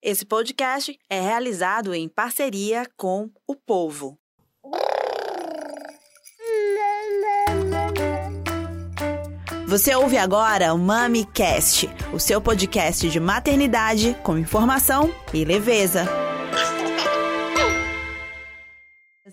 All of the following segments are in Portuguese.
Esse podcast é realizado em parceria com o povo. Você ouve agora o MamiCast, o seu podcast de maternidade com informação e leveza.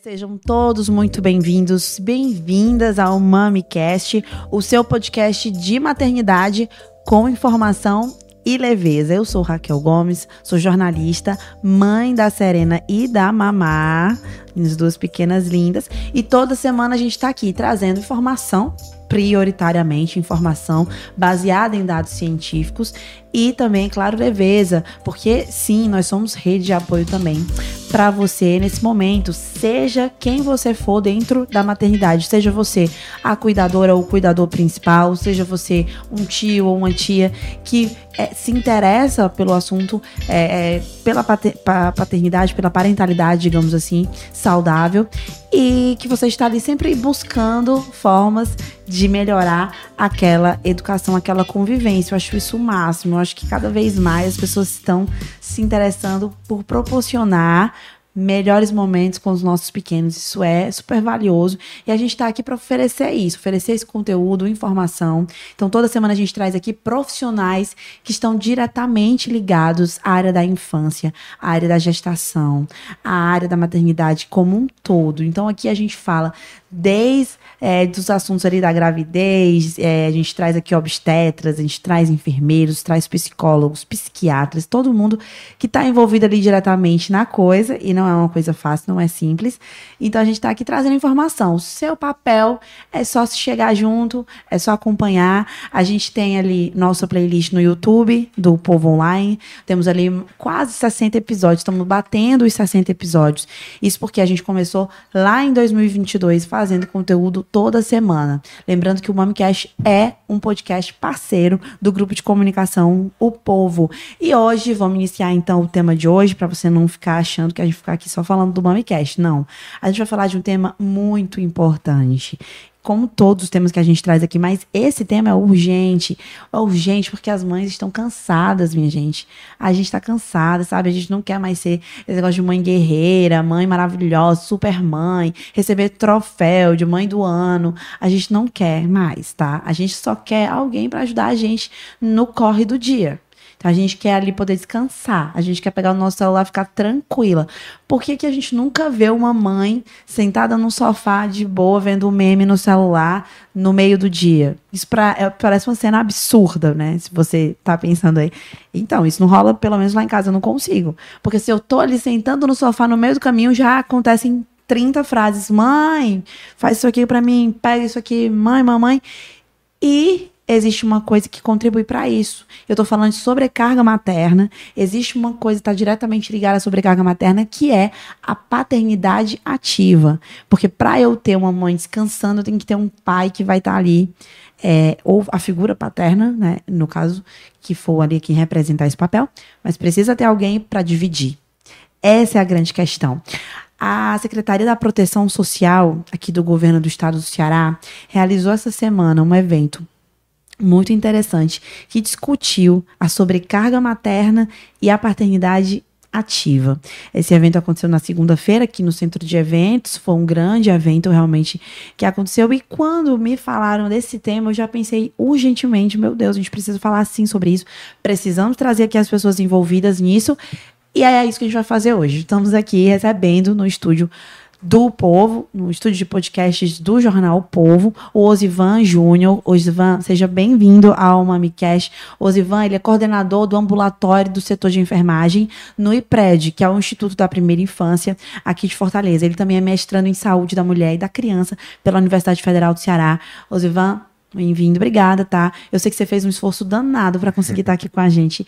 Sejam todos muito bem-vindos, bem-vindas ao MamiCast, o seu podcast de maternidade com informação e leveza. Eu sou Raquel Gomes, sou jornalista, mãe da Serena e da Mamá, minhas duas pequenas lindas, e toda semana a gente está aqui trazendo informação prioritariamente informação baseada em dados científicos e também, claro, leveza, porque sim, nós somos rede de apoio também para você nesse momento, seja quem você for dentro da maternidade, seja você a cuidadora ou o cuidador principal, seja você um tio ou uma tia que é, se interessa pelo assunto, é, é, pela paternidade, pela parentalidade, digamos assim, saudável, e que você está ali sempre buscando formas de melhorar aquela educação, aquela convivência. Eu acho isso o máximo. Acho que cada vez mais as pessoas estão se interessando por proporcionar melhores momentos com os nossos pequenos. Isso é super valioso. E a gente está aqui para oferecer isso, oferecer esse conteúdo, informação. Então, toda semana a gente traz aqui profissionais que estão diretamente ligados à área da infância, à área da gestação, à área da maternidade como um todo. Então, aqui a gente fala desde é, dos assuntos ali da gravidez, é, a gente traz aqui obstetras, a gente traz enfermeiros, traz psicólogos, psiquiatras, todo mundo que está envolvido ali diretamente na coisa, e não é uma coisa fácil, não é simples. Então a gente está aqui trazendo informação. O seu papel é só se chegar junto, é só acompanhar. A gente tem ali nossa playlist no YouTube do Povo Online, temos ali quase 60 episódios, estamos batendo os 60 episódios. Isso porque a gente começou lá em 2022 fazendo fazendo conteúdo toda semana. Lembrando que o MamiCast é um podcast parceiro do grupo de comunicação O Povo. E hoje vamos iniciar então o tema de hoje para você não ficar achando que a gente ficar aqui só falando do MamiCast. Não. A gente vai falar de um tema muito importante como todos os temas que a gente traz aqui, mas esse tema é urgente. É urgente porque as mães estão cansadas, minha gente. A gente está cansada, sabe? A gente não quer mais ser esse negócio de mãe guerreira, mãe maravilhosa, super mãe, receber troféu de mãe do ano. A gente não quer mais, tá? A gente só quer alguém para ajudar a gente no corre do dia. Então a gente quer ali poder descansar, a gente quer pegar o nosso celular e ficar tranquila. Por que, que a gente nunca vê uma mãe sentada no sofá de boa vendo um meme no celular no meio do dia? Isso pra, é, parece uma cena absurda, né? Se você tá pensando aí. Então, isso não rola, pelo menos lá em casa, eu não consigo. Porque se eu tô ali sentando no sofá no meio do caminho, já acontecem 30 frases. Mãe, faz isso aqui para mim, pega isso aqui, mãe, mamãe. E existe uma coisa que contribui para isso. Eu estou falando de sobrecarga materna. Existe uma coisa que está diretamente ligada à sobrecarga materna, que é a paternidade ativa. Porque para eu ter uma mãe descansando, eu tenho que ter um pai que vai estar tá ali. É, ou a figura paterna, né, no caso, que for ali quem representar esse papel, mas precisa ter alguém para dividir. Essa é a grande questão. A Secretaria da Proteção Social, aqui do governo do estado do Ceará, realizou essa semana um evento muito interessante que discutiu a sobrecarga materna e a paternidade ativa. Esse evento aconteceu na segunda-feira aqui no centro de eventos, foi um grande evento realmente que aconteceu e quando me falaram desse tema, eu já pensei urgentemente, meu Deus, a gente precisa falar sim sobre isso, precisamos trazer aqui as pessoas envolvidas nisso. E é isso que a gente vai fazer hoje. Estamos aqui recebendo no estúdio do Povo, no estúdio de podcasts do jornal Povo, o Osivan Júnior. Osivan, seja bem-vindo ao MamiCast. Osivan, ele é coordenador do ambulatório do setor de enfermagem no IPRED, que é o Instituto da Primeira Infância aqui de Fortaleza. Ele também é mestrando em saúde da mulher e da criança pela Universidade Federal do Ceará. Osivan, Bem-vindo, obrigada, tá? Eu sei que você fez um esforço danado para conseguir estar aqui com a gente.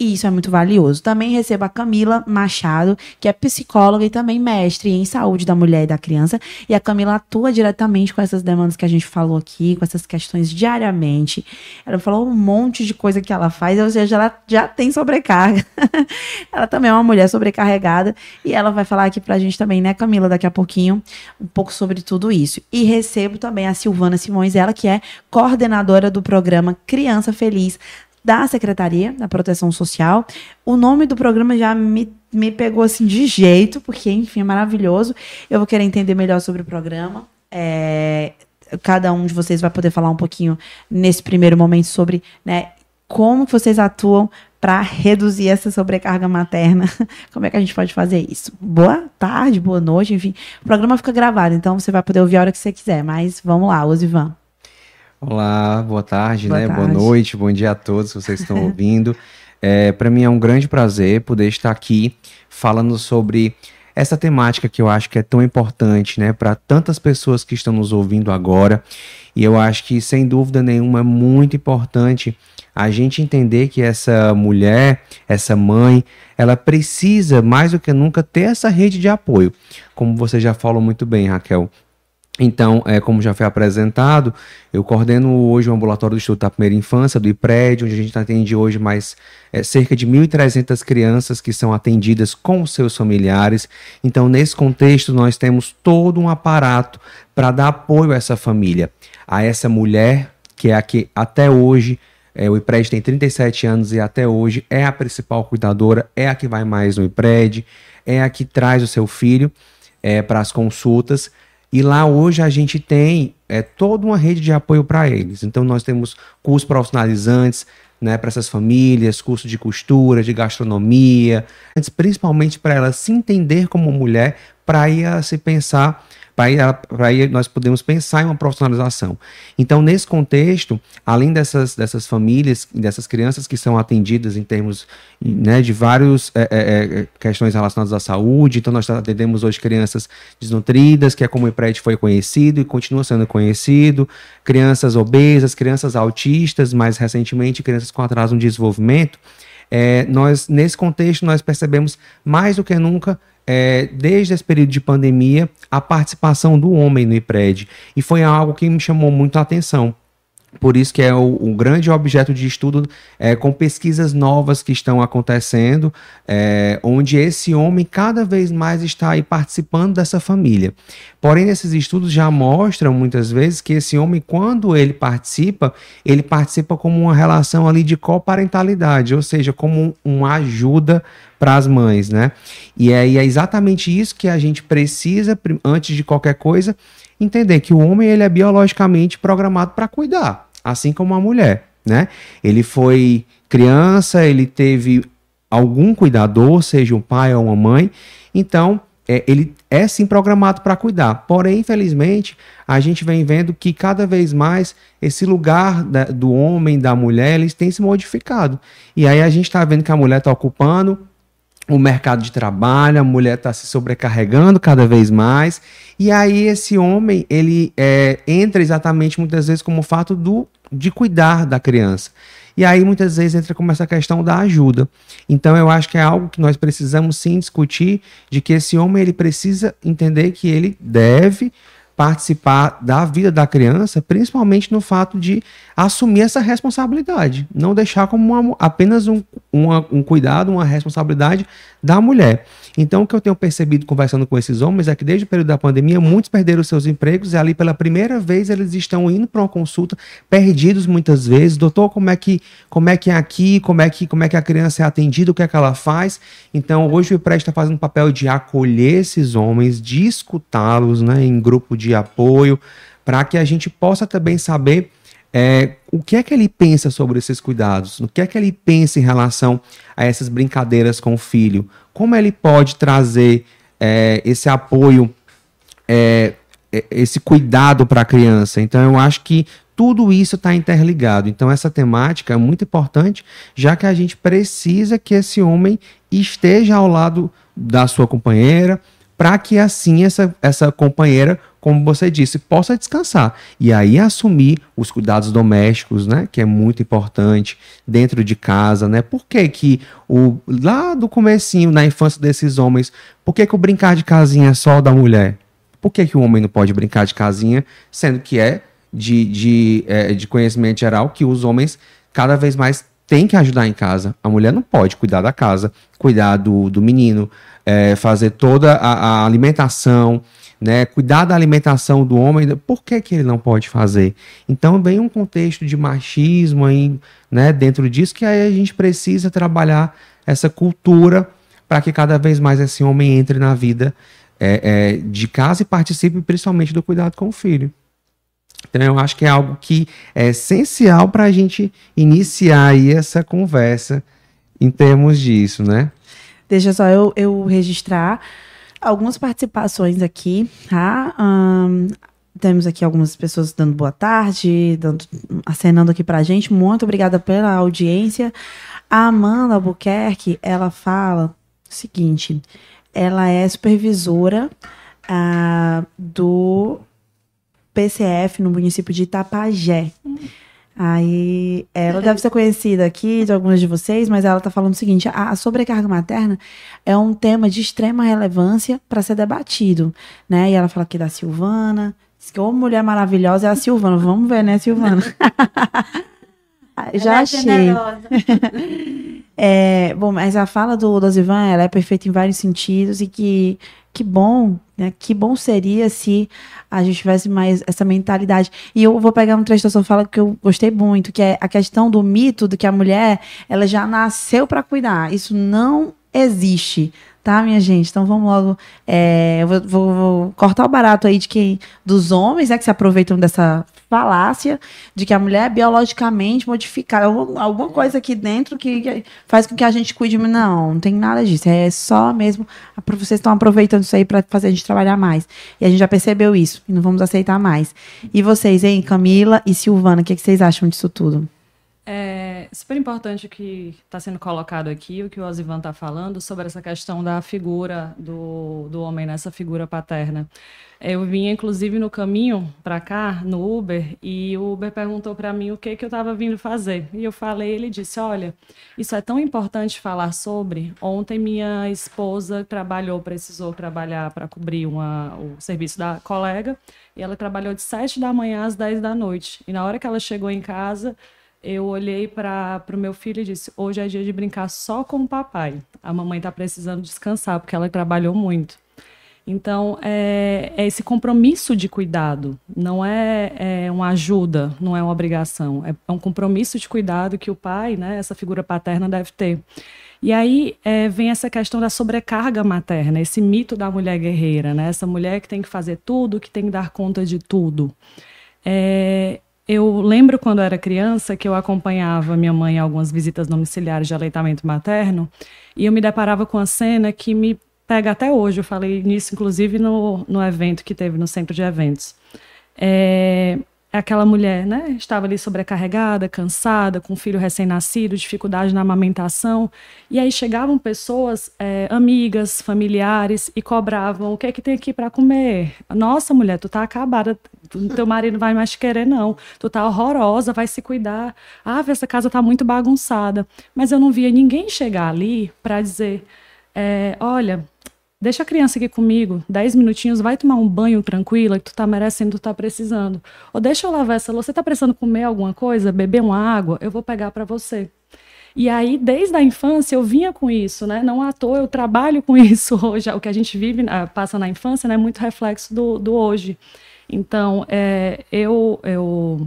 E isso é muito valioso. Também recebo a Camila Machado, que é psicóloga e também mestre em saúde da mulher e da criança. E a Camila atua diretamente com essas demandas que a gente falou aqui, com essas questões diariamente. Ela falou um monte de coisa que ela faz, ou seja, ela já tem sobrecarga. ela também é uma mulher sobrecarregada. E ela vai falar aqui pra gente também, né, Camila, daqui a pouquinho, um pouco sobre tudo isso. E recebo também a Silvana Simões, ela que é coordenadora do programa Criança Feliz da Secretaria da Proteção Social. O nome do programa já me, me pegou assim de jeito, porque, enfim, é maravilhoso. Eu vou querer entender melhor sobre o programa. É, cada um de vocês vai poder falar um pouquinho nesse primeiro momento sobre né, como vocês atuam para reduzir essa sobrecarga materna. Como é que a gente pode fazer isso? Boa tarde, boa noite, enfim. O programa fica gravado, então você vai poder ouvir a hora que você quiser. Mas vamos lá, Osivan. Olá, boa tarde, boa né? Tarde. Boa noite, bom dia a todos que vocês estão ouvindo. É, para mim é um grande prazer poder estar aqui falando sobre essa temática que eu acho que é tão importante, né, para tantas pessoas que estão nos ouvindo agora. E eu acho que, sem dúvida nenhuma, é muito importante a gente entender que essa mulher, essa mãe, ela precisa mais do que nunca ter essa rede de apoio. Como você já falou muito bem, Raquel, então, é, como já foi apresentado, eu coordeno hoje o ambulatório do Instituto da Primeira Infância, do IPRED, onde a gente atende hoje mais é, cerca de 1.300 crianças que são atendidas com seus familiares. Então, nesse contexto, nós temos todo um aparato para dar apoio a essa família, a essa mulher que é a que até hoje é, o IPRED tem 37 anos e até hoje é a principal cuidadora, é a que vai mais no IPRED, é a que traz o seu filho é, para as consultas. E lá hoje a gente tem é, toda uma rede de apoio para eles. Então nós temos cursos profissionalizantes né, para essas famílias, curso de costura, de gastronomia, principalmente para ela se entender como mulher, para ir se pensar para aí nós podemos pensar em uma profissionalização. Então, nesse contexto, além dessas, dessas famílias, dessas crianças que são atendidas em termos né, de várias é, é, é, questões relacionadas à saúde, então nós atendemos hoje crianças desnutridas, que é como o IPRED foi conhecido e continua sendo conhecido, crianças obesas, crianças autistas, mais recentemente crianças com atraso no desenvolvimento. É, nós, nesse contexto, nós percebemos mais do que nunca é, desde esse período de pandemia, a participação do homem no IPRED. E foi algo que me chamou muito a atenção. Por isso que é o, grande objeto de estudo é, com pesquisas novas que estão acontecendo, é, onde esse homem cada vez mais está aí participando dessa família. Porém, esses estudos já mostram muitas vezes que esse homem, quando ele participa, ele participa como uma relação ali de coparentalidade, ou seja, como uma ajuda para as mães, né? E aí é exatamente isso que a gente precisa, antes de qualquer coisa, entender que o homem ele é biologicamente programado para cuidar, assim como a mulher, né? Ele foi criança, ele teve algum cuidador, seja um pai ou uma mãe, então é, ele é sim programado para cuidar. Porém, infelizmente, a gente vem vendo que cada vez mais esse lugar da, do homem, da mulher, eles têm se modificado. E aí a gente está vendo que a mulher está ocupando o mercado de trabalho, a mulher está se sobrecarregando cada vez mais, e aí esse homem ele é, entra exatamente muitas vezes como o fato do, de cuidar da criança. E aí muitas vezes entra como essa questão da ajuda. Então eu acho que é algo que nós precisamos sim discutir, de que esse homem ele precisa entender que ele deve participar da vida da criança, principalmente no fato de assumir essa responsabilidade, não deixar como uma, apenas um, uma, um cuidado, uma responsabilidade da mulher. Então, o que eu tenho percebido conversando com esses homens é que desde o período da pandemia, muitos perderam seus empregos e ali pela primeira vez eles estão indo para uma consulta perdidos muitas vezes. Doutor, como é que como é que é aqui? Como é que como é que a criança é atendida? O que é que ela faz? Então, hoje o IPRED está fazendo o papel de acolher esses homens, de escutá-los, né, em grupo de apoio, para que a gente possa também saber é, o que é que ele pensa sobre esses cuidados? O que é que ele pensa em relação a essas brincadeiras com o filho? Como ele pode trazer é, esse apoio, é, é esse cuidado para a criança? Então, eu acho que tudo isso está interligado. Então, essa temática é muito importante, já que a gente precisa que esse homem esteja ao lado da sua companheira, para que assim essa, essa companheira como você disse, possa descansar. E aí assumir os cuidados domésticos, né? Que é muito importante dentro de casa, né? Por que que o, lá do comecinho, na infância desses homens, por que que o brincar de casinha é só da mulher? Por que que o homem não pode brincar de casinha, sendo que é de, de, é, de conhecimento geral que os homens cada vez mais tem que ajudar em casa. A mulher não pode cuidar da casa, cuidar do, do menino, é, fazer toda a, a, alimentação, né? Cuidar da alimentação do homem. Por que, que ele não pode fazer? Então vem um contexto de machismo aí, né? Dentro disso que aí a gente precisa trabalhar essa cultura para que cada vez mais esse homem entre na vida é, é, de casa e participe principalmente do cuidado com o filho. Então, eu acho que é algo que é essencial para a gente iniciar aí essa conversa em termos disso, né? Deixa só eu, eu registrar algumas participações aqui, tá? Um, temos aqui algumas pessoas dando boa tarde, dando, acenando aqui pra gente. Muito obrigada pela audiência. A Amanda Albuquerque, ela fala o seguinte: ela é supervisora uh, do PCF no município de Itapajé. Aí ela deve ser conhecida aqui de algumas de vocês, mas ela está falando o seguinte: a, sobrecarga materna é um tema de extrema relevância para ser debatido, né? E ela fala aqui da Silvana, diz que ô mulher maravilhosa é a Silvana. Vamos ver, né, Silvana? Já é achei. é, bom, mas a fala do Dosivan, ela é perfeita em vários sentidos e que que bom, né? Que bom seria se a gente tivesse mais essa mentalidade. E eu vou pegar um trecho da sua fala que eu gostei muito, que é a questão do mito de que a mulher, ela já nasceu para cuidar. Isso não existe tá, minha gente? Então vamos logo. É, eu vou, vou, vou, cortar o barato aí de quem. Dos homens, né, que se aproveitam dessa falácia de que a mulher é biologicamente modificada. Alguma coisa aqui dentro que faz com que a gente cuide. Não, não tem nada disso. É só mesmo. Vocês estão aproveitando isso aí para fazer a gente trabalhar mais. E a gente já percebeu isso. E não vamos aceitar mais. E vocês, hein, Camila e Silvana, o que, que vocês acham disso tudo? É super importante o que está sendo colocado aqui, o que o Osivan está falando sobre essa questão da figura do, do homem nessa figura paterna. Eu vim, inclusive, no caminho para cá, no Uber, e o Uber perguntou para mim o que, que eu estava vindo fazer. E eu falei, ele disse, olha, isso é tão importante falar sobre. Ontem minha esposa trabalhou, precisou trabalhar para cobrir uma, o serviço da colega, e ela trabalhou de 7 da manhã às 10 da noite. E na hora que ela chegou em casa, eu olhei para o meu filho e disse: hoje é dia de brincar só com o papai. A mamãe está precisando descansar porque ela trabalhou muito. Então, é, é, esse compromisso de cuidado, não é, é, uma ajuda, não é uma obrigação, é, é, um compromisso de cuidado que o pai, né, essa figura paterna, deve ter. E aí é, vem essa questão da sobrecarga materna, esse mito da mulher guerreira, né, essa mulher que tem que fazer tudo, que tem que dar conta de tudo. É, eu lembro quando era criança que eu acompanhava minha mãe em algumas visitas domiciliares de aleitamento materno e eu me deparava com a cena que me pega até hoje. Eu falei nisso, inclusive, no, no evento que teve no centro de eventos. É, aquela mulher, né, estava ali sobrecarregada, cansada, com um filho recém-nascido, dificuldade na amamentação, e aí chegavam pessoas, é, amigas, familiares, e cobravam, o que é que tem aqui para comer? Nossa, mulher, tu tá acabada, teu marido não vai mais te querer não, tu tá horrorosa, vai se cuidar, ah, essa casa tá muito bagunçada, mas eu não via ninguém chegar ali para dizer, é, olha, Deixa a criança aqui comigo, 10 minutinhos, vai tomar um banho tranquila, que tu tá merecendo, tu tá precisando. Ou deixa eu lavar essa louça, você tá precisando comer alguma coisa, beber uma água, eu vou pegar para você. E aí, desde a infância, eu vinha com isso, né? Não à toa, eu trabalho com isso hoje. O que a gente vive, ah, passa na infância, né? É muito reflexo do, do hoje. Então, é, eu, eu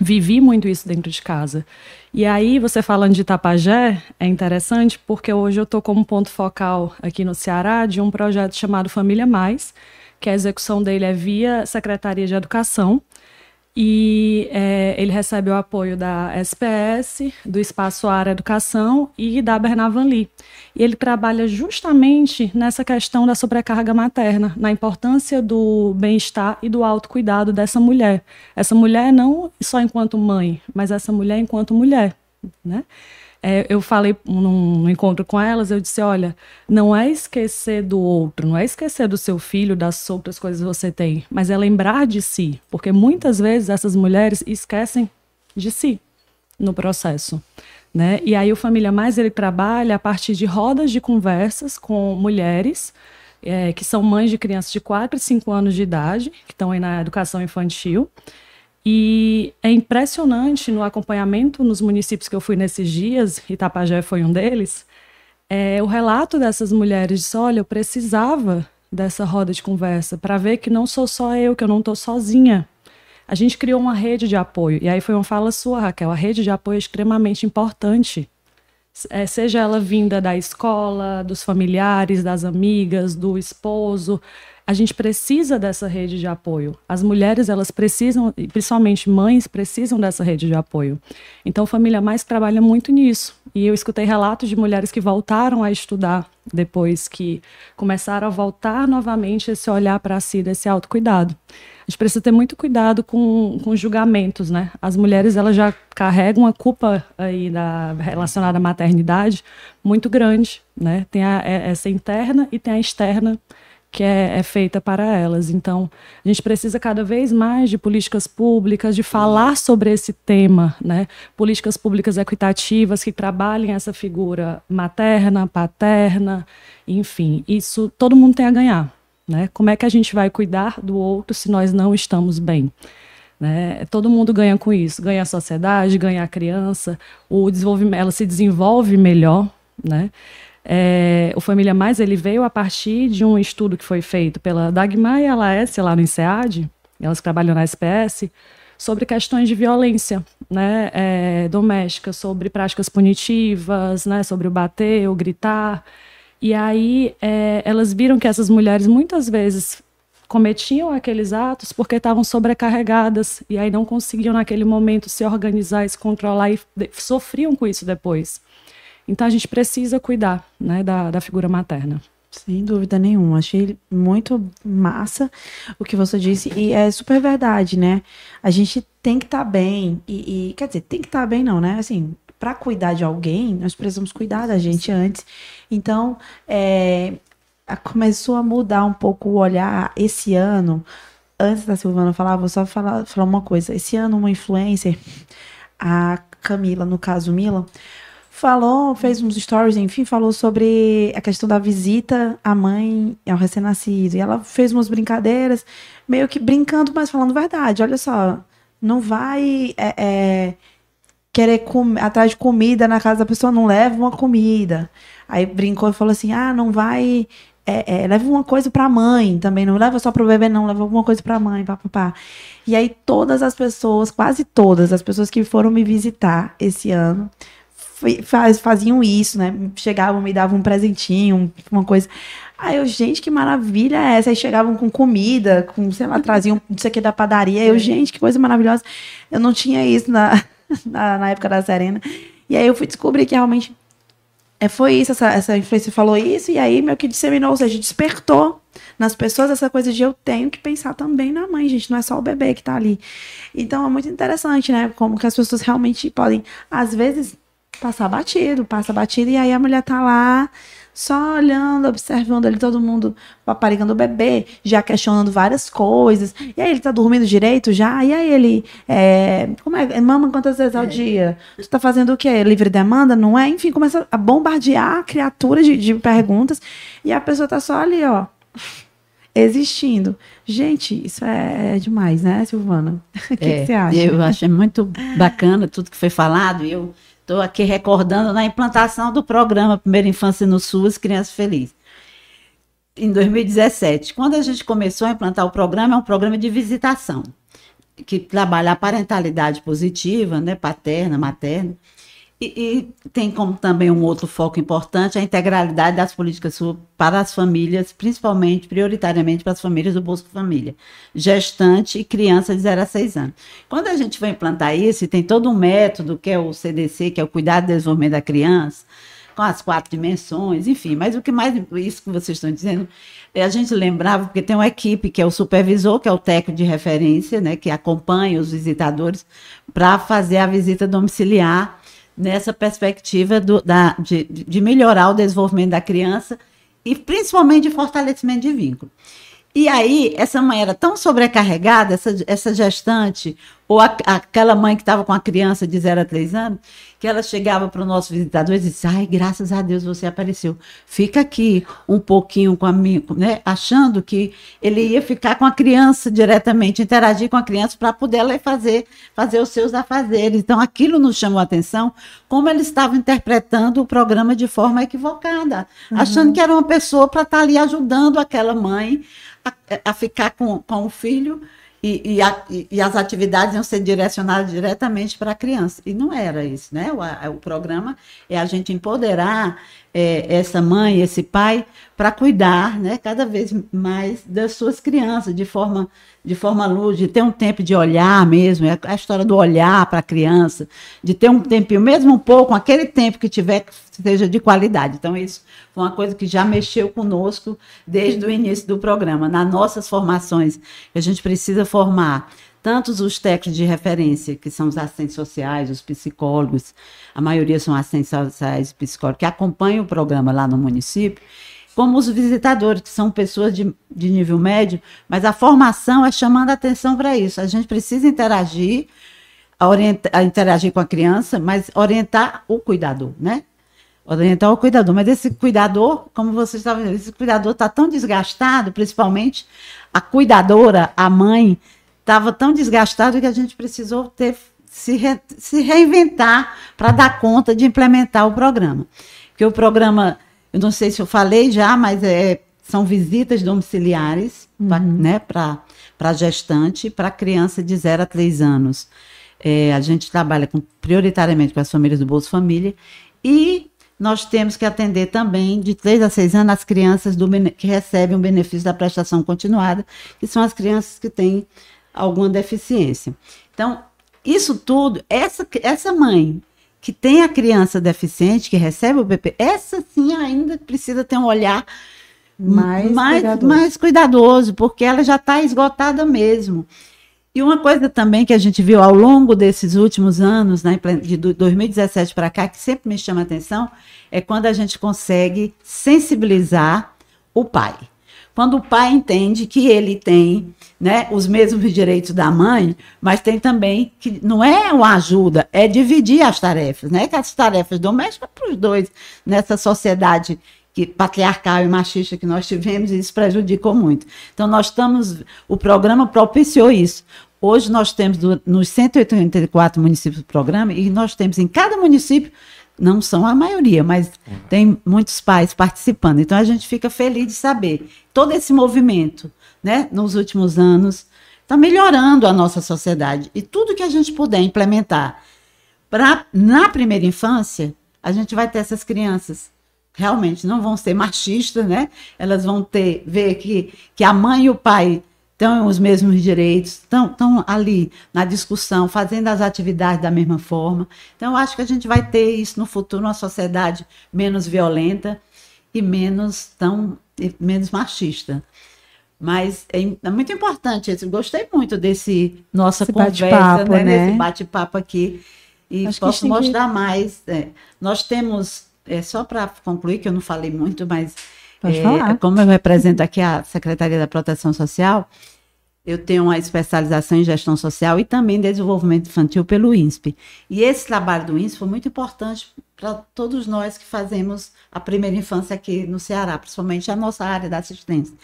vivi muito isso dentro de casa. E aí, você falando de Tapajé, é interessante porque hoje eu estou como ponto focal aqui no Ceará de um projeto chamado Família Mais, que a execução dele é via Secretaria de Educação, e é, ele recebe o apoio da SPS, do Espaço Área Educação e da Bernavan Lee. E ele trabalha justamente nessa questão da sobrecarga materna, na importância do bem-estar e do autocuidado dessa mulher. Essa mulher não só enquanto mãe, mas essa mulher enquanto mulher, né? É, eu falei num, encontro com elas, eu disse, olha, não é esquecer do outro, não é esquecer do seu filho, das outras coisas que você tem, mas é lembrar de si, porque muitas vezes essas mulheres esquecem de si no processo. Né? E aí o Família Mais ele trabalha a partir de rodas de conversas com mulheres é, que são mães de crianças de 4 e 5 anos de idade, que estão aí na educação infantil, E é impressionante no acompanhamento nos municípios que eu fui nesses dias, Itapajé foi um deles, é, o relato dessas mulheres disse, olha, eu precisava dessa roda de conversa para ver que não sou só eu, que eu não estou sozinha. A gente criou uma rede de apoio. E aí foi uma fala sua, Raquel. A rede de apoio é extremamente importante. É, seja ela vinda da escola, dos familiares, das amigas, do esposo, a gente precisa dessa rede de apoio. As mulheres, elas precisam, principalmente mães, precisam dessa rede de apoio. Então, Família Mais trabalha muito nisso. E eu escutei relatos de mulheres que voltaram a estudar depois que começaram a voltar novamente esse olhar para si, desse autocuidado. A gente precisa ter muito cuidado com, com julgamentos, né? As mulheres, elas já carregam uma culpa aí da, relacionada à maternidade muito grande, né? Tem a, é, essa interna e tem a externa que é, é, feita para elas. Então, a gente precisa cada vez mais de políticas públicas, de falar sobre esse tema, né? Políticas públicas equitativas que trabalhem essa figura materna, paterna, enfim. Isso todo mundo tem a ganhar, né? Como é que a gente vai cuidar do outro se nós não estamos bem? Né? Todo mundo ganha com isso, ganha a sociedade, ganha a criança, o desenvolvimento, ela se desenvolve melhor, né? É, o Família Mais ele veio a partir de um estudo que foi feito pela Dagmar e a Laércia lá no INSEAD, elas trabalham na SPS, sobre questões de violência né, é, doméstica, sobre práticas punitivas, né, sobre o bater, o gritar. E aí é, elas viram que essas mulheres muitas vezes cometiam aqueles atos porque estavam sobrecarregadas e aí não conseguiam naquele momento se organizar, se controlar e sofriam com isso depois. Então a gente precisa cuidar né, da, da figura materna. Sem dúvida nenhuma. Achei muito massa o que você disse. E é super verdade, né? A gente tem que estar tá bem. E, e, quer dizer, tem que estar tá bem, não, né? Assim, para cuidar de alguém, nós precisamos cuidar da gente antes. Então, é, começou a mudar um pouco o olhar esse ano. Antes da Silvana falar, vou só falar, falar uma coisa. Esse ano, uma influencer, a Camila, no caso Mila, falou, fez uns stories, enfim, falou sobre a questão da visita à mãe ao recém-nascido. E ela fez umas brincadeiras, meio que brincando, mas falando verdade. Olha só, não vai é, é, querer atrás de comida na casa da pessoa, não leva uma comida. Aí brincou e falou assim: ah, não vai. É, é, leva uma coisa para a mãe também, não leva só para o bebê, não, leva alguma coisa para a mãe, papapá. E aí todas as pessoas, quase todas as pessoas que foram me visitar esse ano, faz, faziam isso, né? Chegavam, me davam um presentinho, uma coisa. Aí eu, gente, que maravilha é essa? Aí chegavam com comida, com, sei lá, traziam isso aqui da padaria. Eu, gente, que coisa maravilhosa. Eu não tinha isso na, na, na época da Serena. E aí eu fui descobrir que realmente é, foi isso, essa, essa influência falou isso, e aí meio que disseminou, ou seja, despertou nas pessoas essa coisa de eu tenho que pensar também na mãe, gente, não é só o bebê que tá ali. Então é muito interessante, né? Como que as pessoas realmente podem, às vezes, passar batido, passa batido, e aí a mulher tá lá só olhando, observando ali todo mundo paparigando o bebê, já questionando várias coisas. E aí ele tá dormindo direito já? E aí ele, é, como é, mama quantas vezes ao é. dia? Tu tá fazendo o quê? Livre demanda? Não é? Enfim, começa a bombardear a criatura de, de perguntas e a pessoa tá só ali, ó, existindo. Gente, isso é demais, né, Silvana? O que, é, que, você acha? Eu acho muito bacana tudo que foi falado. Eu Estou aqui recordando na implantação do programa Primeira Infância no SUS, Criança Feliz. Em 2017, quando a gente começou a implantar o programa, é um programa de visitação, que trabalha a parentalidade positiva, né, paterna, materna, e, e, tem como também um outro foco importante a integralidade das políticas para as famílias, principalmente, prioritariamente para as famílias do Bolsa Família, gestante e criança de 0 a 6 anos. Quando a gente vai implantar isso, e tem todo um método, que é o CDC, que é o Cuidado e Desenvolvimento da Criança, com as quatro dimensões, enfim, mas o que mais, isso que vocês estão dizendo, é a gente lembrava, porque tem uma equipe que é o supervisor, que é o técnico de referência, né, que acompanha os visitadores para fazer a visita domiciliar nessa perspectiva do, da, de, de melhorar o desenvolvimento da criança e principalmente de fortalecimento de vínculo. E aí, essa mãe era tão sobrecarregada, essa, essa gestante, Ou a, aquela mãe que estava com a criança de 0 a 3 anos, que ela chegava para o nosso visitador e disse: Ai, graças a Deus você apareceu. Fica aqui um pouquinho com a minha, né? Achando que ele ia ficar com a criança diretamente, interagir com a criança para poder ela fazer, fazer os seus afazeres. Então, aquilo nos chamou a atenção, como ele estava interpretando o programa de forma equivocada, uhum. achando que era uma pessoa para estar tá ali ajudando aquela mãe a, a ficar com, com o filho e, e, a, e, as atividades iam ser direcionadas diretamente para a criança. E não era isso, né? O, o programa é a gente empoderar é, essa mãe, esse pai, para cuidar né, cada vez mais das suas crianças, de forma de forma luz, de ter um tempo de olhar mesmo, é a história do olhar para a criança, de ter um tempinho, mesmo um pouco, aquele tempo que tiver seja de qualidade. Então, isso foi uma coisa que já mexeu conosco desde o início do programa. Nas nossas formações, a gente precisa formar tantos os técnicos de referência, que são os assistentes sociais, os psicólogos, a maioria são assistentes sociais e psicólogos, que acompanham o programa lá no município, como os visitadores, que são pessoas de, de nível médio, mas a formação é chamando a atenção para isso. A gente precisa interagir, a a interagir com a criança, mas orientar o cuidador, né? Orientar o cuidador. Mas esse cuidador, como vocês estavam vendo, esse cuidador está tão desgastado, principalmente a cuidadora, a mãe, estava tão desgastado que a gente precisou ter se, re, se reinventar para dar conta de implementar o programa. Porque o programa eu não sei se eu falei já, mas é, são visitas domiciliares uhum. pra, né, para gestante, para criança de 0 a 3 anos. É, a gente trabalha com, prioritariamente com as famílias do Bolsa Família e nós temos que atender também de 3 a 6 anos as crianças do, que recebem o benefício da prestação continuada, que são as crianças que têm alguma deficiência. Então, isso tudo, essa, essa mãe que tem a criança deficiente, que recebe o BP, essa sim ainda precisa ter um olhar mais, mais, cuidadoso. mais cuidadoso, porque ela já está esgotada mesmo. E uma coisa também que a gente viu ao longo desses últimos anos, né, de 2017 para cá, que sempre me chama atenção, é quando a gente consegue sensibilizar o pai. Quando o pai entende que ele tem né, os mesmos direitos da mãe, mas tem também que não é uma ajuda, é dividir as tarefas, né? Que as tarefas domésticas para os dois nessa sociedade que patriarcal e machista que nós tivemos, e isso prejudicou muito. Então nós estamos, o programa propiciou isso. Hoje nós temos do, nos 184 municípios do programa e nós temos em cada município não são a maioria, mas uhum. tem muitos pais participando. Então a gente fica feliz de saber todo esse movimento, né, nos últimos anos, está melhorando a nossa sociedade e tudo que a gente puder implementar para na primeira infância, a gente vai ter essas crianças realmente não vão ser machistas, né? Elas vão ter ver que que a mãe e o pai estão os mesmos direitos, estão, estão ali na discussão, fazendo as atividades da mesma forma. Então, eu acho que a gente vai ter isso no futuro, uma sociedade menos violenta e menos tão menos machista. Mas é, é muito importante. Eu gostei muito desse nossa Esse conversa, né? né? Desse bate-papo aqui. E acho posso mostrar que... mais. É, nós temos, é, só para concluir, que eu não falei muito, mas é, como eu represento aqui a Secretaria da Proteção Social, eu tenho uma especialização em gestão social e também desenvolvimento infantil pelo INSP. E esse trabalho do INSP foi muito importante para todos nós que fazemos a primeira infância aqui no Ceará, principalmente a nossa área da assistência,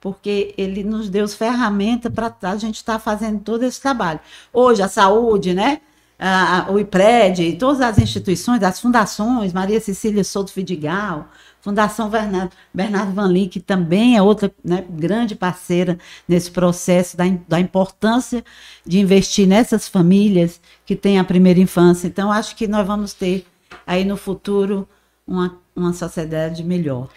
porque ele nos deu ferramentas para a gente estar tá fazendo todo esse trabalho. Hoje, a saúde, né? O IPRED, todas as instituições, as fundações, Maria Cecília Souto Fidigal, Fundação Bernardo, Bernardo Van Lee, que também é outra né, grande parceira nesse processo da, da importância de investir nessas famílias que têm a primeira infância. Então, acho que nós vamos ter aí no futuro uma, uma sociedade melhor.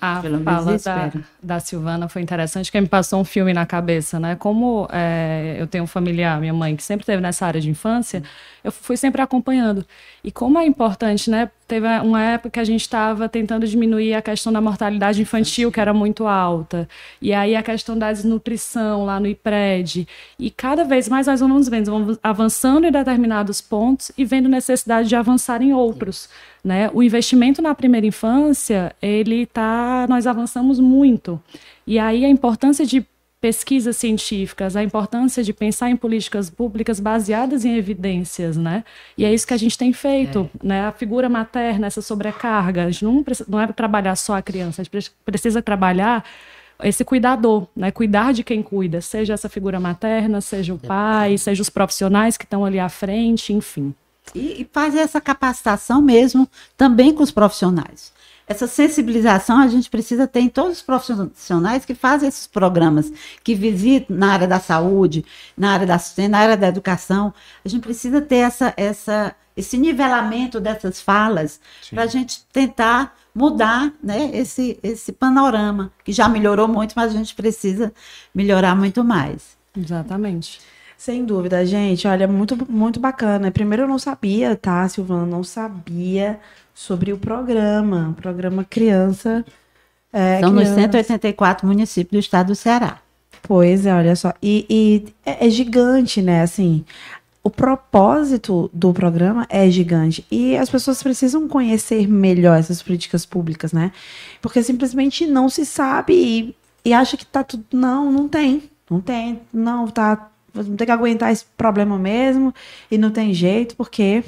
A Pelo fala da, da, Silvana foi interessante, que me passou um filme na cabeça, né? Como é, eu tenho um familiar, minha mãe, que sempre esteve nessa área de infância, eu fui sempre acompanhando. E como é importante, né? Teve uma época que a gente estava tentando diminuir a questão da mortalidade infantil, que era muito alta. E aí a questão da desnutrição lá no IPRED. E cada vez mais nós vamos vendo, vamos avançando em determinados pontos e vendo necessidade de avançar em outros. Né? O investimento na primeira infância, ele tá, nós avançamos muito. E aí a importância de pesquisas científicas, a importância de pensar em políticas públicas baseadas em evidências, né? E é isso que a gente tem feito, é. né? A figura materna, essa sobrecarga, a gente não, não é trabalhar só a criança, a gente precisa trabalhar esse cuidador, né? Cuidar de quem cuida, seja essa figura materna, seja o pai, seja os profissionais que estão ali à frente, enfim. E, e fazer essa capacitação mesmo também com os profissionais essa sensibilização a gente precisa ter em todos os profissionais que fazem esses programas, que visitam na área da saúde, na área da assistência, na área da educação. A gente precisa ter essa, essa, esse nivelamento dessas falas para a gente tentar mudar né, esse, esse panorama, que já melhorou muito, mas a gente precisa melhorar muito mais. Exatamente. Sem dúvida, gente. Olha, muito, muito bacana. Primeiro eu não sabia, tá, Silvana? Não sabia sobre o programa, o programa Criança. É, São criança. nos 184 municípios do estado do Ceará. Pois é, olha só. E, e é, é gigante, né? Assim, o propósito do programa é gigante e as pessoas precisam conhecer melhor essas políticas públicas, né? Porque simplesmente não se sabe e, e acha que tá tudo. Não, não tem. Não tem. Não, tá. Vamos ter que aguentar esse problema mesmo e não tem jeito, porque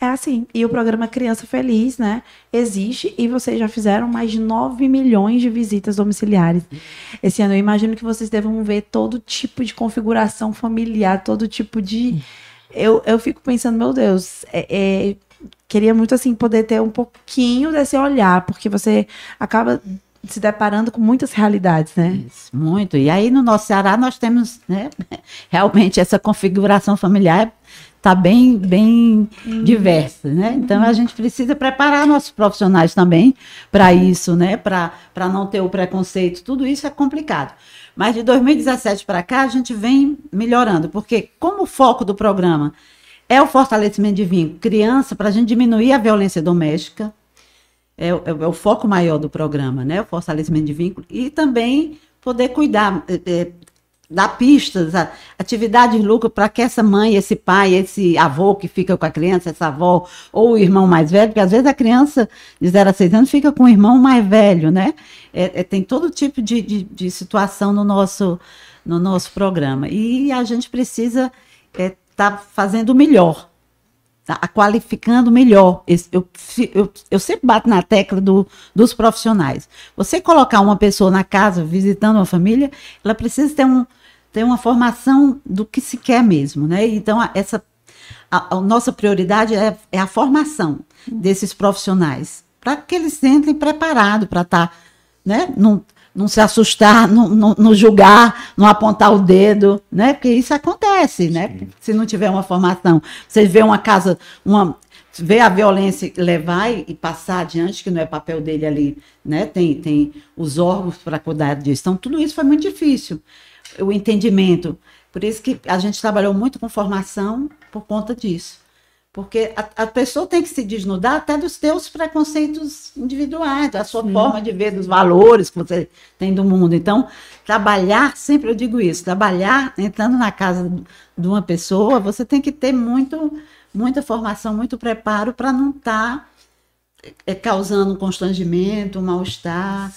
é assim. E o programa Criança Feliz, né, existe e vocês já fizeram mais de 9 milhões de visitas domiciliares. Esse ano eu imagino que vocês devam ver todo tipo de configuração familiar, todo tipo de. Eu, eu fico pensando, meu Deus, é, é... queria muito assim poder ter um pouquinho desse olhar, porque você acaba se deparando com muitas realidades, né? Isso, muito. E aí no nosso Ceará nós temos, né, realmente essa configuração familiar está bem, bem uhum. diversa, né? Então a gente precisa preparar nossos profissionais também para isso, né? Para não ter o preconceito, tudo isso é complicado. Mas de 2017 para cá a gente vem melhorando, porque como o foco do programa é o fortalecimento de vínculo criança para a gente diminuir a violência doméstica, é, é, é, o foco maior do programa, né? O fortalecimento de vínculo e também poder cuidar, é, é dar pistas, atividade de lucro para que essa mãe, esse pai, esse avô que fica com a criança, essa avó, ou o irmão mais velho, porque às vezes a criança de 0 a 6 anos fica com o irmão mais velho, né? É, é, tem todo tipo de, de, de, situação no nosso, no nosso programa. E a gente precisa estar tá fazendo o melhor, tá? qualificando melhor. Eu, eu, eu sempre bato na tecla do, dos profissionais. Você colocar uma pessoa na casa visitando uma família, ela precisa ter um, ter uma formação do que se quer mesmo, né? Então, essa a, a nossa prioridade é, é, a formação desses profissionais, para que eles entrem preparados para estar, tá, né? Não, não se assustar, não, não, não, julgar, não apontar o dedo, né? Porque isso acontece, né? Sim. Se não tiver uma formação. Você vê uma casa, uma vê a violência levar e, passar adiante, que não é papel dele ali, né? Tem, tem os órgãos para cuidar disso. Então, tudo isso foi muito difícil o entendimento. Por isso que a gente trabalhou muito com formação por conta disso. Porque a, a pessoa tem que se desnudar até dos seus preconceitos individuais, da sua Sim. forma de ver, dos valores que você tem do mundo. Então, trabalhar, sempre eu digo isso, trabalhar entrando na casa de uma pessoa, você tem que ter muito, muita formação, muito preparo para não estar. Tá é, causando constrangimento, um mal-estar.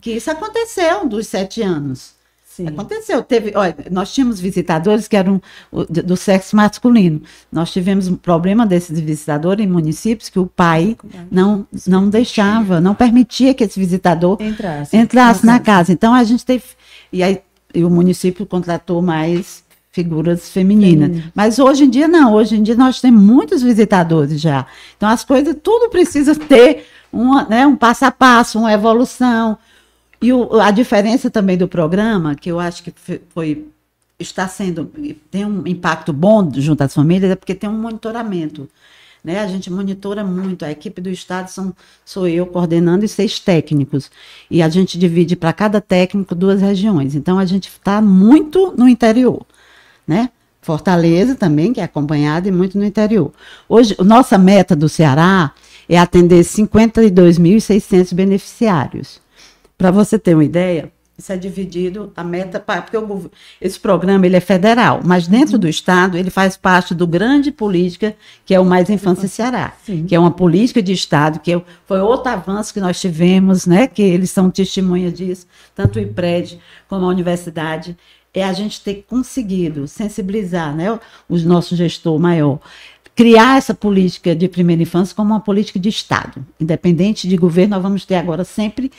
Que isso aconteceu dos sete anos. Sim. Aconteceu. Teve, olha, nós tínhamos visitadores que eram do sexo masculino. Nós tivemos um problema desses visitadores em municípios que o pai não, não deixava, não permitia que esse visitador entrasse, entrasse na casa. Então a gente teve. E aí e o município contratou mais figuras femininas. Mas hoje em dia não, hoje em dia nós temos muitos visitadores já. Então as coisas, tudo precisa ter uma, né, um passo a passo, uma evolução. E o, a diferença também do programa, que eu acho que foi está sendo tem um impacto bom junto às famílias é porque tem um monitoramento né? A gente monitora muito a equipe do estado são sou eu coordenando e seis técnicos. E a gente divide para cada técnico duas regiões. Então a gente está muito no interior né? Fortaleza também que é acompanhada e muito no interior. Hoje nossa meta do Ceará é atender 52.600 beneficiários para você ter uma ideia, Isso é dividido, a meta, porque o, esse programa ele é federal, mas dentro do Estado ele faz parte do grande política, que é o Mais Infância Ceará, Sim. que é uma política de Estado, que foi outro avanço que nós tivemos, né, que eles são testemunha disso, tanto o IPRED como a universidade, é a gente ter conseguido sensibilizar né, o nosso gestor maior criar essa política de primeira infância como uma política de Estado. Independente de governo, nós vamos ter agora sempre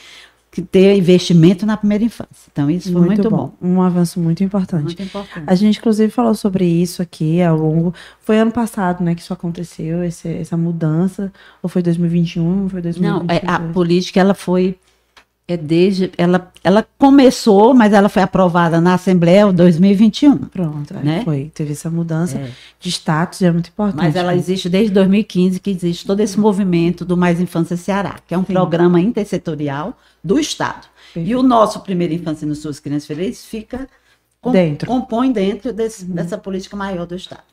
que ter investimento na primeira infância. Então, isso foi muito, muito bom. bom. Um avanço muito importante. Muito importante. A gente, inclusive, falou sobre isso aqui ao longo. Foi ano passado, né, que isso aconteceu, esse, essa mudança. Ou foi 2021? Foi 2021? Não, é, a política ela foi é desde ela, ela começou, mas ela foi aprovada na Assembleia em 2021. Pronto, né? foi. Teve essa mudança é. de status, é muito importante. Mas ela existe desde 2015, que existe todo esse movimento do Mais Infância Ceará, que é um Sim. programa intersetorial do Estado. Perfeito. E o nosso Primeira Infância nos Suas Crianças Felizes fica com, dentro. compõe dentro desse, uhum. dessa política maior do Estado.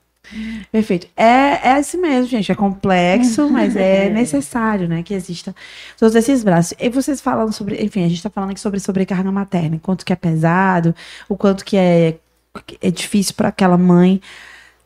Perfeito. É, é assim mesmo, gente. É complexo, mas é necessário, né? Que exista todos esses braços. E vocês falando sobre, enfim, a gente está falando aqui sobre sobrecarga materna, quanto que é pesado, o quanto que é, é difícil para aquela mãe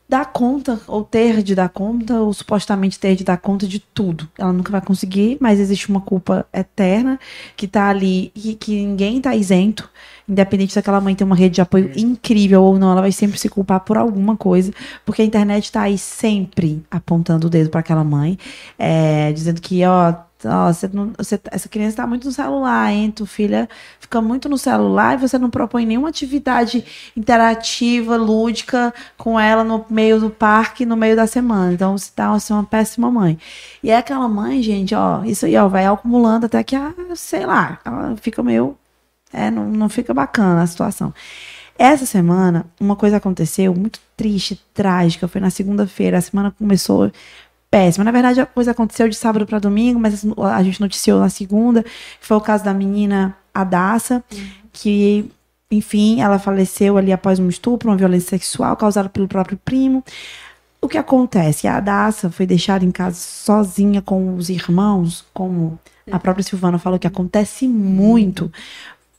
dar conta, ou ter de dar conta, ou supostamente ter de dar conta de tudo. Ela nunca vai conseguir, mas existe uma culpa eterna que está ali e que ninguém está isento. Independente se aquela mãe tem uma rede de apoio incrível ou não, ela vai sempre se culpar por alguma coisa, porque a internet está aí sempre apontando o dedo para aquela mãe, é, dizendo que, ó, ó você não, você, essa criança está muito no celular, hein? Tu filha fica muito no celular e você não propõe nenhuma atividade interativa, lúdica com ela no meio do parque, no meio da semana. Então você tá assim, uma péssima mãe. E é aquela mãe, gente, ó, isso aí, ó, vai acumulando até que, ah, sei lá, ela fica meio é, não, não fica bacana a situação. Essa semana, uma coisa aconteceu muito triste, trágica. Foi na segunda-feira. A semana começou péssima. Na verdade, a coisa aconteceu de sábado para domingo, mas a gente noticiou na segunda. Foi o caso da menina Adassa, uhum. que, enfim, ela faleceu ali após um estupro, uma violência sexual causada pelo próprio primo. O que acontece? A Adassa foi deixada em casa sozinha com os irmãos, como a própria Silvana falou que acontece muito.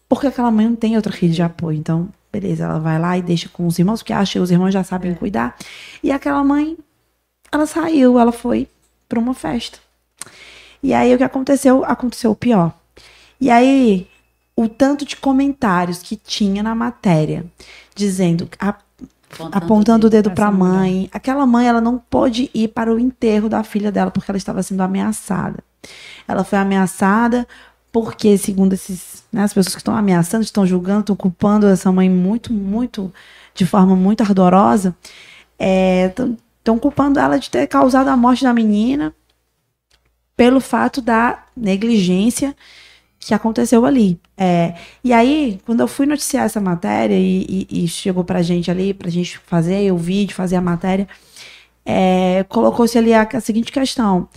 Porque aquela mãe não tem outra rede de apoio. Então, beleza, ela vai lá e deixa com os irmãos, porque acha que os irmãos já sabem é. cuidar. E aquela mãe, ela saiu, ela foi para uma festa. E aí o que aconteceu? Aconteceu o pior. E aí, o tanto de comentários que tinha na matéria, dizendo, a, apontando, apontando o dedo para a mãe. Mulher. Aquela mãe, ela não pôde ir para o enterro da filha dela porque ela estava sendo ameaçada. Ela foi ameaçada porque, segundo esses, né, as pessoas que estão ameaçando, estão julgando, estão culpando essa mãe muito, muito, de forma muito ardorosa, estão culpando ela de ter causado a morte da menina pelo fato da negligência que aconteceu ali. É, e aí, quando eu fui noticiar essa matéria e, e, e chegou pra gente ali, pra gente fazer o vídeo, fazer a matéria, é, colocou-se ali a, a seguinte questão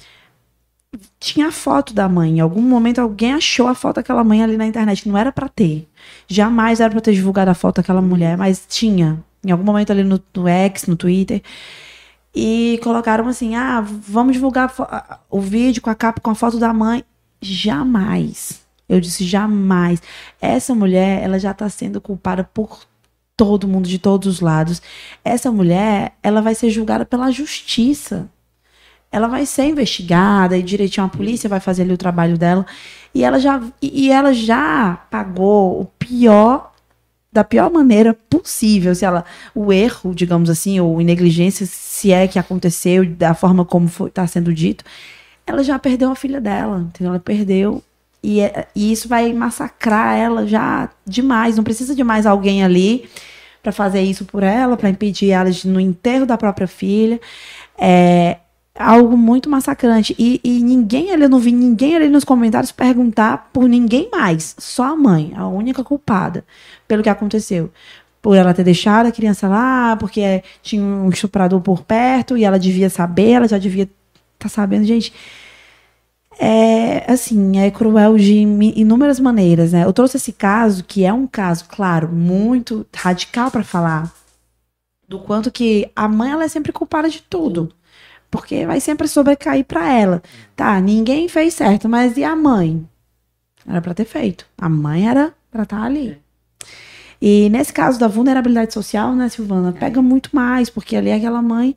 tinha a foto da mãe. Em algum momento alguém achou a foto daquela mãe ali na internet. Não era para ter. Jamais era para ter divulgado a foto daquela mulher, mas tinha. Em algum momento ali no, no X, no Twitter. E colocaram assim: ah, vamos divulgar o vídeo com a capa com a foto da mãe. Jamais. Eu disse jamais. Essa mulher, ela já tá sendo culpada por todo mundo, de todos os lados. Essa mulher, ela vai ser julgada pela justiça ela vai ser investigada e direitinho a polícia vai fazer ali o trabalho dela. E ela já, e ela já pagou o pior da pior maneira possível, se ela o erro, digamos assim, ou negligência, se é que aconteceu da forma como está sendo dito, ela já perdeu a filha dela, entendeu? Ela perdeu e, é, e isso vai massacrar ela já demais. Não precisa de mais alguém ali para fazer isso por ela, para impedir ela de, no enterro da própria filha. É, algo muito massacrante. E, e ninguém ali, eu não vi ninguém ali nos comentários perguntar por ninguém mais. Só a mãe, a única culpada pelo que aconteceu. Por ela ter deixado a criança lá, porque tinha um estuprador por perto e ela devia saber, ela já devia estar tá sabendo. Gente, é assim, é cruel de inúmeras maneiras, né? Eu trouxe esse caso, que é um caso, claro, muito radical para falar do quanto que a mãe ela é sempre culpada de tudo porque vai sempre sobrecair para ela. Tá, ninguém fez certo, mas e a mãe? Era para ter feito. A mãe era para estar tá ali. É. E nesse caso da vulnerabilidade social, né, Silvana, é. pega muito mais, porque ali aquela mãe.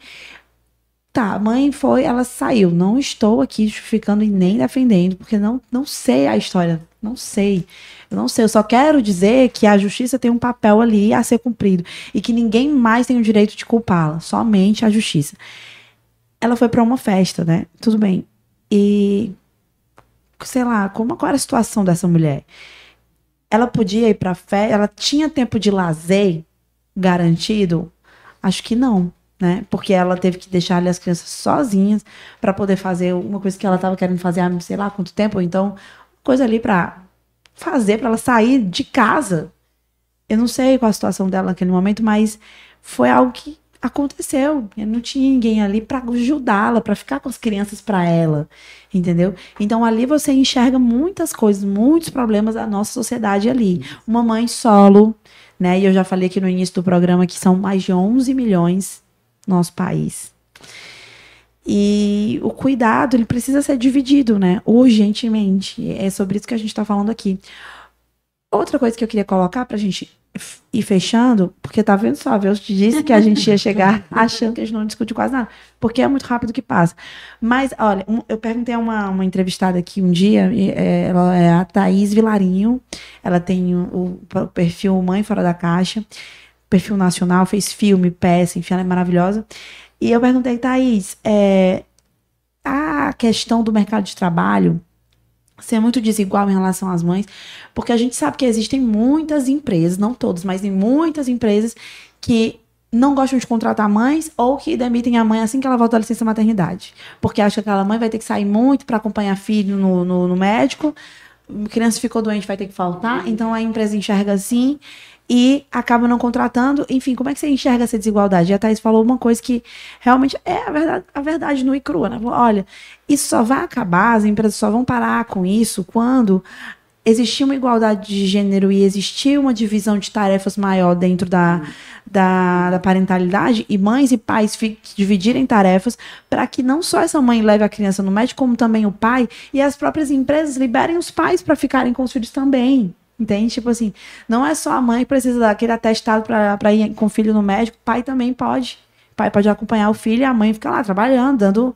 Tá, a mãe foi, ela saiu. Não estou aqui justificando e nem defendendo, porque não, não sei a história. Não sei. Eu não sei. Eu só quero dizer que a justiça tem um papel ali a ser cumprido. E que ninguém mais tem o direito de culpá-la. Somente a justiça. Ela foi para uma festa, né? Tudo bem. E. Sei lá, como, qual era a situação dessa mulher? ela podia ir para fé, ela tinha tempo de lazer garantido? Acho que não, né? Porque ela teve que deixar ali as crianças sozinhas para poder fazer uma coisa que ela estava querendo fazer há sei lá quanto tempo, então coisa ali para fazer para ela sair de casa. Eu não sei qual a situação dela naquele momento, mas foi algo que aconteceu. Não tinha ninguém ali para ajudá-la, para ficar com as crianças para ela, entendeu? Então ali você enxerga muitas coisas, muitos problemas da nossa sociedade ali. Uma mãe solo, né? E eu já falei aqui no início do programa que são mais de 11 milhões no nosso país. E o cuidado, ele precisa ser dividido, né? Urgentemente. É sobre isso que a gente está falando aqui. Outra coisa que eu queria colocar para a gente ir fechando, porque tá vendo só, eu te disse que a gente ia chegar achando que a gente não discute quase nada, porque é muito rápido que passa. Mas, olha, um, eu perguntei a uma, uma entrevistada aqui um dia, é, ela é a Thaís Vilarinho, ela tem o, o, perfil Mãe Fora da Caixa, perfil nacional, fez filme, peça, enfim, ela é maravilhosa. E eu perguntei, Thaís, é, a questão do mercado de trabalho ser muito desigual em relação às mães, porque a gente sabe que existem muitas empresas, não todas, mas em muitas empresas que não gostam de contratar mães ou que demitem a mãe assim que ela volta da licença maternidade. Porque acha que aquela mãe vai ter que sair muito para acompanhar filho no, no, no médico, criança ficou doente, vai ter que faltar, então a empresa enxerga assim e acaba não contratando. Enfim, como é que você enxerga essa desigualdade? E a Thaís falou uma coisa que realmente é a verdade, a verdade nua e crua. Né? Olha, isso só vai acabar, as empresas só vão parar com isso quando existir uma igualdade de gênero e existir uma divisão de tarefas maior dentro da, da, da parentalidade e mães e pais dividirem tarefas para que não só essa mãe leve a criança no médico, como também o pai e as próprias empresas liberem os pais para ficarem com os filhos também. Entende? Tipo assim, não é só a mãe que precisa daquele atestado para ir com o filho no médico, pai também pode. Pai pode acompanhar o filho e a mãe fica lá trabalhando, dando,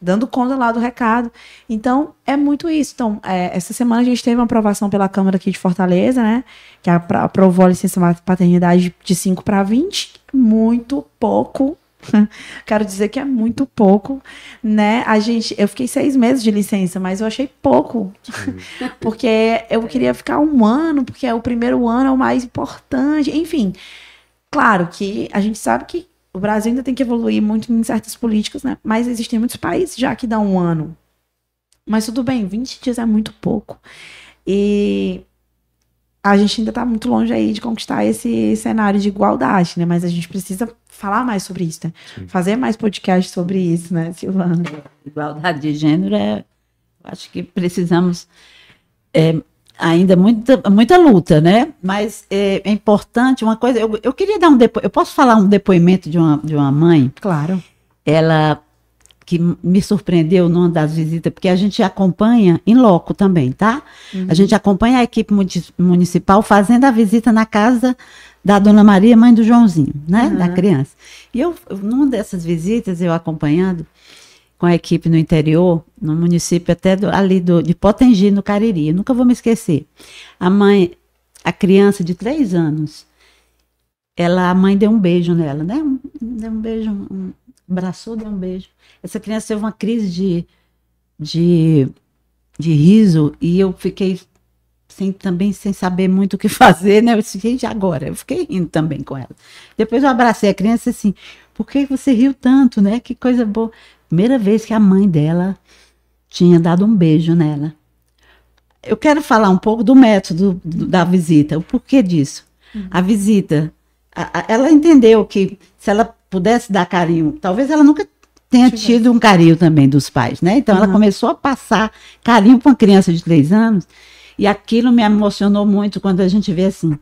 dando conta lá do recado. Então, é muito isso. Então, é, essa semana a gente teve uma aprovação pela Câmara aqui de Fortaleza, né? Que aprovou a licença paternidade de 5 para 20. Muito pouco Quero dizer que é muito pouco, né? A gente, eu fiquei seis meses de licença, mas eu achei pouco, porque eu queria ficar um ano, porque o primeiro ano é o mais importante. Enfim, claro que a gente sabe que o Brasil ainda tem que evoluir muito em certas políticas, né? Mas existem muitos países já que dão um ano. Mas tudo bem, 20 dias é muito pouco. E a gente ainda está muito longe aí de conquistar esse cenário de igualdade, né? Mas a gente precisa falar mais sobre isso, né? Fazer mais podcast sobre isso, né, Silvana? Igualdade de gênero é. Acho que precisamos. É, ainda muita, muita luta, né? Mas é, é importante uma coisa. Eu, eu queria dar um depoimento. Eu posso falar um depoimento de uma, de uma mãe? Claro. Ela que me surpreendeu numa das visitas, porque a gente acompanha em loco também, tá? Uhum. A gente acompanha a equipe municipal fazendo a visita na casa da Dona Maria, mãe do Joãozinho, né? Uhum. Da criança. E eu, numa dessas visitas, eu acompanhando com a equipe no interior, no município até do, ali do, de Potengi, no Cariri. Eu nunca vou me esquecer. A mãe, a criança de três anos, ela, a mãe deu um beijo nela, né? Um, deu um beijo, um, abraçou, deu um beijo. Essa criança teve uma crise de, de, de riso e eu fiquei sem, também sem saber muito o que fazer, né? Eu disse, agora? Eu fiquei rindo também com ela. Depois eu abracei a criança assim, por que você riu tanto, né? Que coisa boa. Primeira vez que a mãe dela tinha dado um beijo nela. Eu quero falar um pouco do método do, da visita, o porquê disso. Uhum. A visita, a, a, ela entendeu que se ela pudesse dar carinho, talvez ela nunca tenha tido um carinho também dos pais, né? Então uhum. ela começou a passar carinho para uma criança de três anos e aquilo me emocionou muito quando a gente vê assim.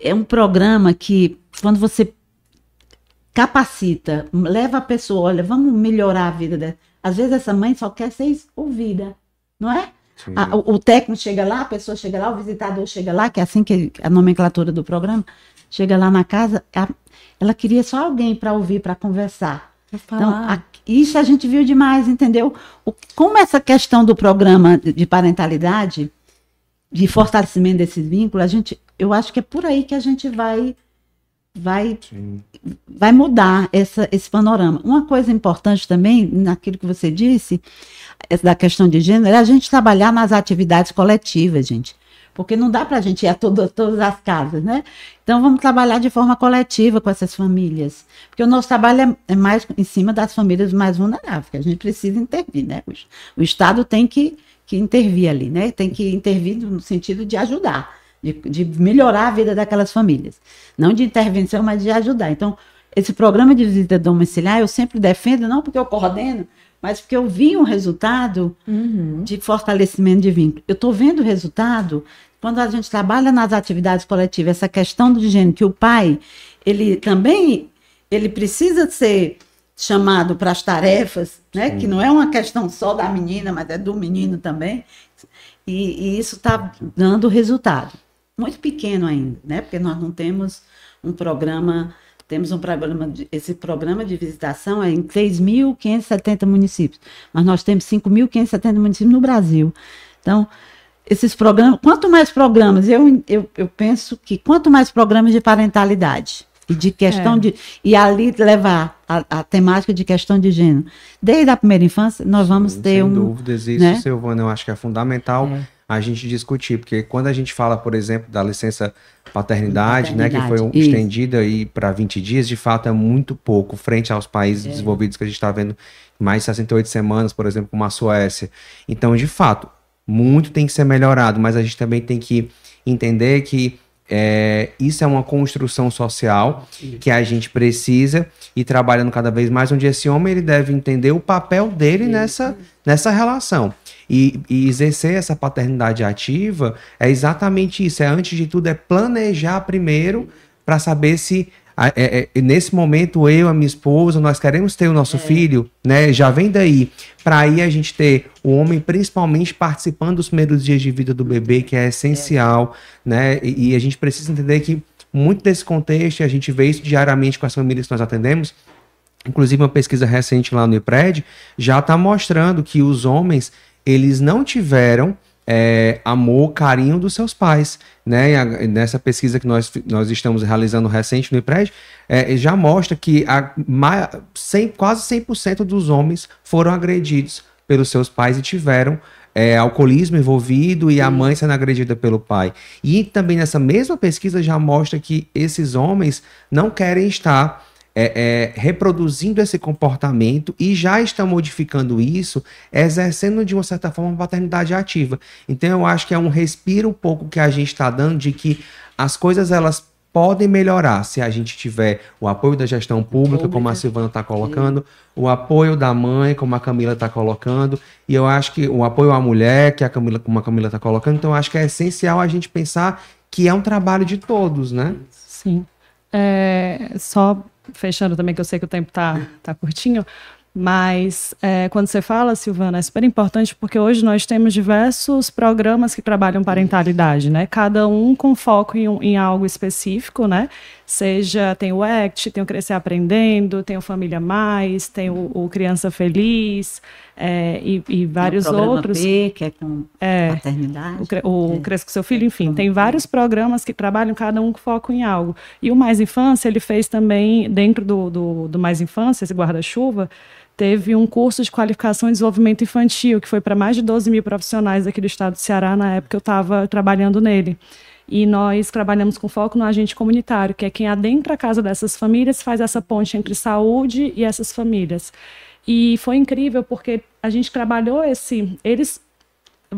É um programa que, quando você capacita, leva a pessoa, olha, vamos melhorar a vida dela. Às vezes essa mãe só quer ser ouvida, não é? A, o, o, técnico chega lá, a pessoa chega lá, o visitador chega lá, que é assim que a nomenclatura do programa, chega lá na casa, a, ela queria só alguém para ouvir, para conversar. Então, a, isso a gente viu demais, entendeu? O, como essa questão do programa de parentalidade, de fortalecimento desses vínculos, a gente, eu acho que é por aí que a gente vai vai vai mudar essa, esse panorama. Uma coisa importante também, naquilo que você disse, da questão de gênero, é a gente trabalhar nas atividades coletivas, gente. Porque não dá para a gente ir a todo, todas as casas, né? Então, vamos trabalhar de forma coletiva com essas famílias. Porque o nosso trabalho é, é mais em cima das famílias mais vulneráveis, que a gente precisa intervir, né? O, o Estado tem que, que intervir ali, né? Tem que intervir no sentido de ajudar, de, de melhorar a vida daquelas famílias. Não de intervenção, mas de ajudar. Então, esse programa de visita domiciliar eu sempre defendo, não porque eu coordeno, mas porque eu vi um resultado uhum. de fortalecimento de vínculo. Eu estou vendo o resultado quando a gente trabalha nas atividades coletivas, essa questão do gênero, que o pai, ele também, ele precisa ser chamado para as tarefas, né? Que não é uma questão só da menina, mas é do menino também. E, e isso está dando resultado. Muito pequeno ainda, né? Porque nós não temos um programa temos um programa, de, esse programa de visitação é em 3.570 municípios, mas nós temos 5.570 municípios no Brasil. Então, esses programas, quanto mais programas, eu, eu, eu penso que quanto mais programas de parentalidade e de questão é. de. E ali levar a, a, temática de questão de gênero. Desde a primeira infância, nós vamos ter sem um. Sem dúvidas, isso, né? Silvana, eu acho que é fundamental. É a gente discutir, porque quando a gente fala, por exemplo, da licença paternidade, paternidade né, que foi um, estendida aí para 20 dias, de fato é muito pouco frente aos países é. desenvolvidos que a gente está vendo mais 68 semanas, por exemplo, como a Suécia. Então, de fato, muito tem que ser melhorado, mas a gente também tem que entender que é, isso é uma construção social que a gente precisa ir trabalhando cada vez mais, onde esse homem ele deve entender o papel dele nessa, nessa relação. E, e, exercer essa paternidade ativa é exatamente isso. É antes de tudo é planejar primeiro para saber se é, é, nesse momento eu, a minha esposa, nós queremos ter o nosso é. filho, né? Já vem daí para aí a gente ter o homem principalmente participando dos primeiros dias de vida do bebê, que é essencial, né? E, e a gente precisa entender que muito desse contexto, a gente vê isso diariamente com as famílias que nós atendemos, Inclusive, uma pesquisa recente lá no IPRED já está mostrando que os homens eles não tiveram é, amor, carinho dos seus pais. Né? A, nessa pesquisa que nós, nós estamos realizando recente no IPRED, é, já mostra que a, 100, quase 100% dos homens foram agredidos pelos seus pais e tiveram é, alcoolismo envolvido e a mãe sendo agredida pelo pai. E também nessa mesma pesquisa já mostra que esses homens não querem estar é, é, reproduzindo esse comportamento e já estão modificando isso, exercendo de uma certa forma uma paternidade ativa. Então eu acho que é um respiro um pouco que a gente está dando de que as coisas elas podem melhorar se a gente tiver o apoio da gestão pública, pública. como a Silvana está colocando, Sim. o apoio da mãe, como a Camila está colocando, e eu acho que o apoio à mulher, que a Camila, como a Camila está colocando, então eu acho que é essencial a gente pensar que é um trabalho de todos, né? Sim. É, só fechando também, que eu sei que o tempo está tá curtinho, mas é, quando você fala, Silvana, é super importante porque hoje nós temos diversos programas que trabalham parentalidade, né? Cada um com foco em, em algo específico, né? Seja, tem o ACT, tem o Crescer Aprendendo, tem o Família Mais, tem o, o Criança Feliz é, e, e, vários tem o outros. P, que é com é, paternidade. O, o é. Cresça com Seu Filho, enfim, tem vários programas que trabalham cada um com foco em algo. E o Mais Infância, ele fez também, dentro do, do, do Mais Infância, esse guarda-chuva, teve um curso de qualificação e desenvolvimento infantil, que foi para mais de 12 mil profissionais aqui do estado do Ceará, na época eu estava trabalhando nele. E nós trabalhamos com foco no agente comunitário, que é quem adentra a casa dessas famílias, faz essa ponte entre saúde e essas famílias. E foi incrível porque a gente trabalhou esse. Eles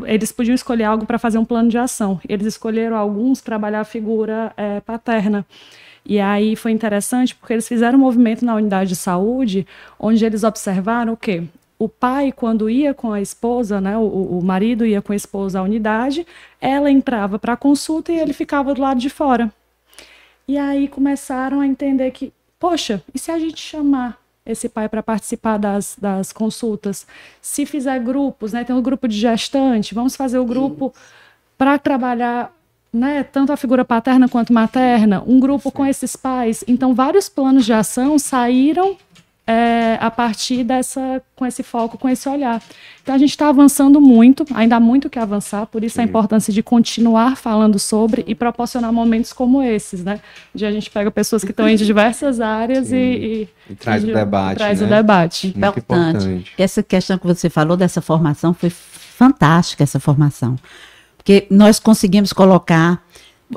eles podiam escolher algo para fazer um plano de ação. Eles escolheram alguns trabalhar a figura é, paterna. E aí foi interessante porque eles fizeram um movimento na unidade de saúde, onde eles observaram o quê? O pai, quando ia com a esposa, né, o, o marido ia com a esposa à unidade, ela entrava para a consulta e ele ficava do lado de fora. E aí começaram a entender que, poxa, e se a gente chamar esse pai para participar das, das consultas. Se fizer grupos, né, tem um grupo de gestante, vamos fazer o grupo para trabalhar né, tanto a figura paterna quanto materna, um grupo com esses pais. Então, vários planos de ação saíram é, a partir dessa, com esse foco, com esse olhar. Então a gente está avançando muito, ainda há muito que avançar, por isso Sim. a importância de continuar falando sobre e proporcionar momentos como esses, né? De a gente pega pessoas que estão em diversas áreas e, e, e, traz e, o debate. Traz né? o debate. Muito importante. importante. Essa questão que você falou dessa formação foi fantástica essa formação. Porque nós conseguimos colocar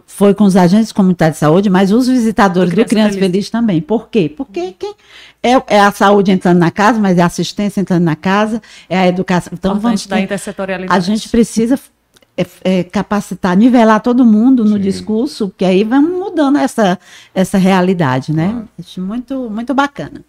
foi com os agentes comunitários de saúde, mas os visitadores do Criança Feliz. Feliz também. Por quê? Porque quem é, é, a saúde entrando na casa, mas é a assistência entrando na casa, é a educação. Então, vamos da intersetorialidade. A gente precisa é, é, capacitar, nivelar todo mundo no Sim. discurso, porque aí vamos mudando essa, essa realidade, né? Ah. Muito, muito bacana.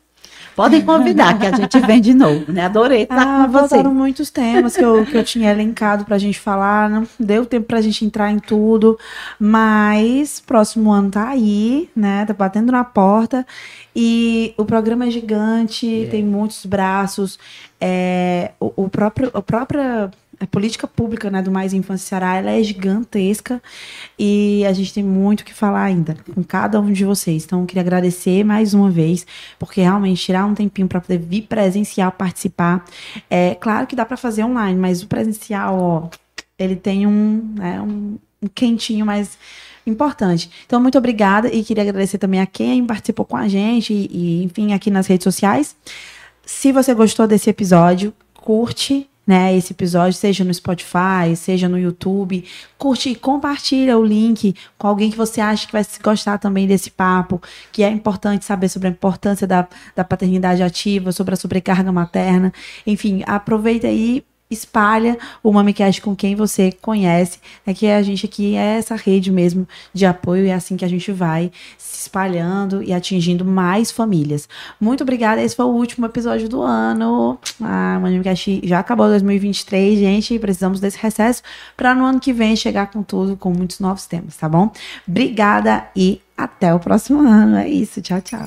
Podem convidar, que a gente vem de novo, né? Adorei estar ah, com você. muitos temas que eu, que eu tinha elencado para a gente falar, não deu tempo para a gente entrar em tudo, mas próximo ano tá aí, né? Tá batendo na porta e o programa é gigante, yeah. tem muitos braços, é, o, o próprio, a própria a política pública né, do Mais Infância Ceará ela é gigantesca e a gente tem muito o que falar ainda com cada um de vocês. Então, eu queria agradecer mais uma vez, porque realmente tirar um tempinho para poder vir presencial participar. É claro que dá para fazer online, mas o presencial, ó, ele tem um, né, um, um quentinho mais importante. Então, muito obrigada e queria agradecer também a quem participou com a gente e, e enfim, aqui nas redes sociais. Se você gostou desse episódio, curte né, esse episódio, seja no Spotify, seja no YouTube. Curte e compartilha o link com alguém que você acha que vai gostar também desse papo, que é importante saber sobre a importância da, da paternidade ativa, sobre a sobrecarga materna. Enfim, aproveita aí espalha o MamiCast com quem você conhece, é que a gente aqui é essa rede mesmo de apoio e é assim que a gente vai se espalhando e atingindo mais famílias. Muito obrigada, esse foi o último episódio do ano. Ah, o MamiCast já acabou 2023, gente, precisamos desse recesso para no ano que vem chegar com tudo, com muitos novos temas, tá bom? Obrigada e até o próximo ano. É isso, tchau, tchau.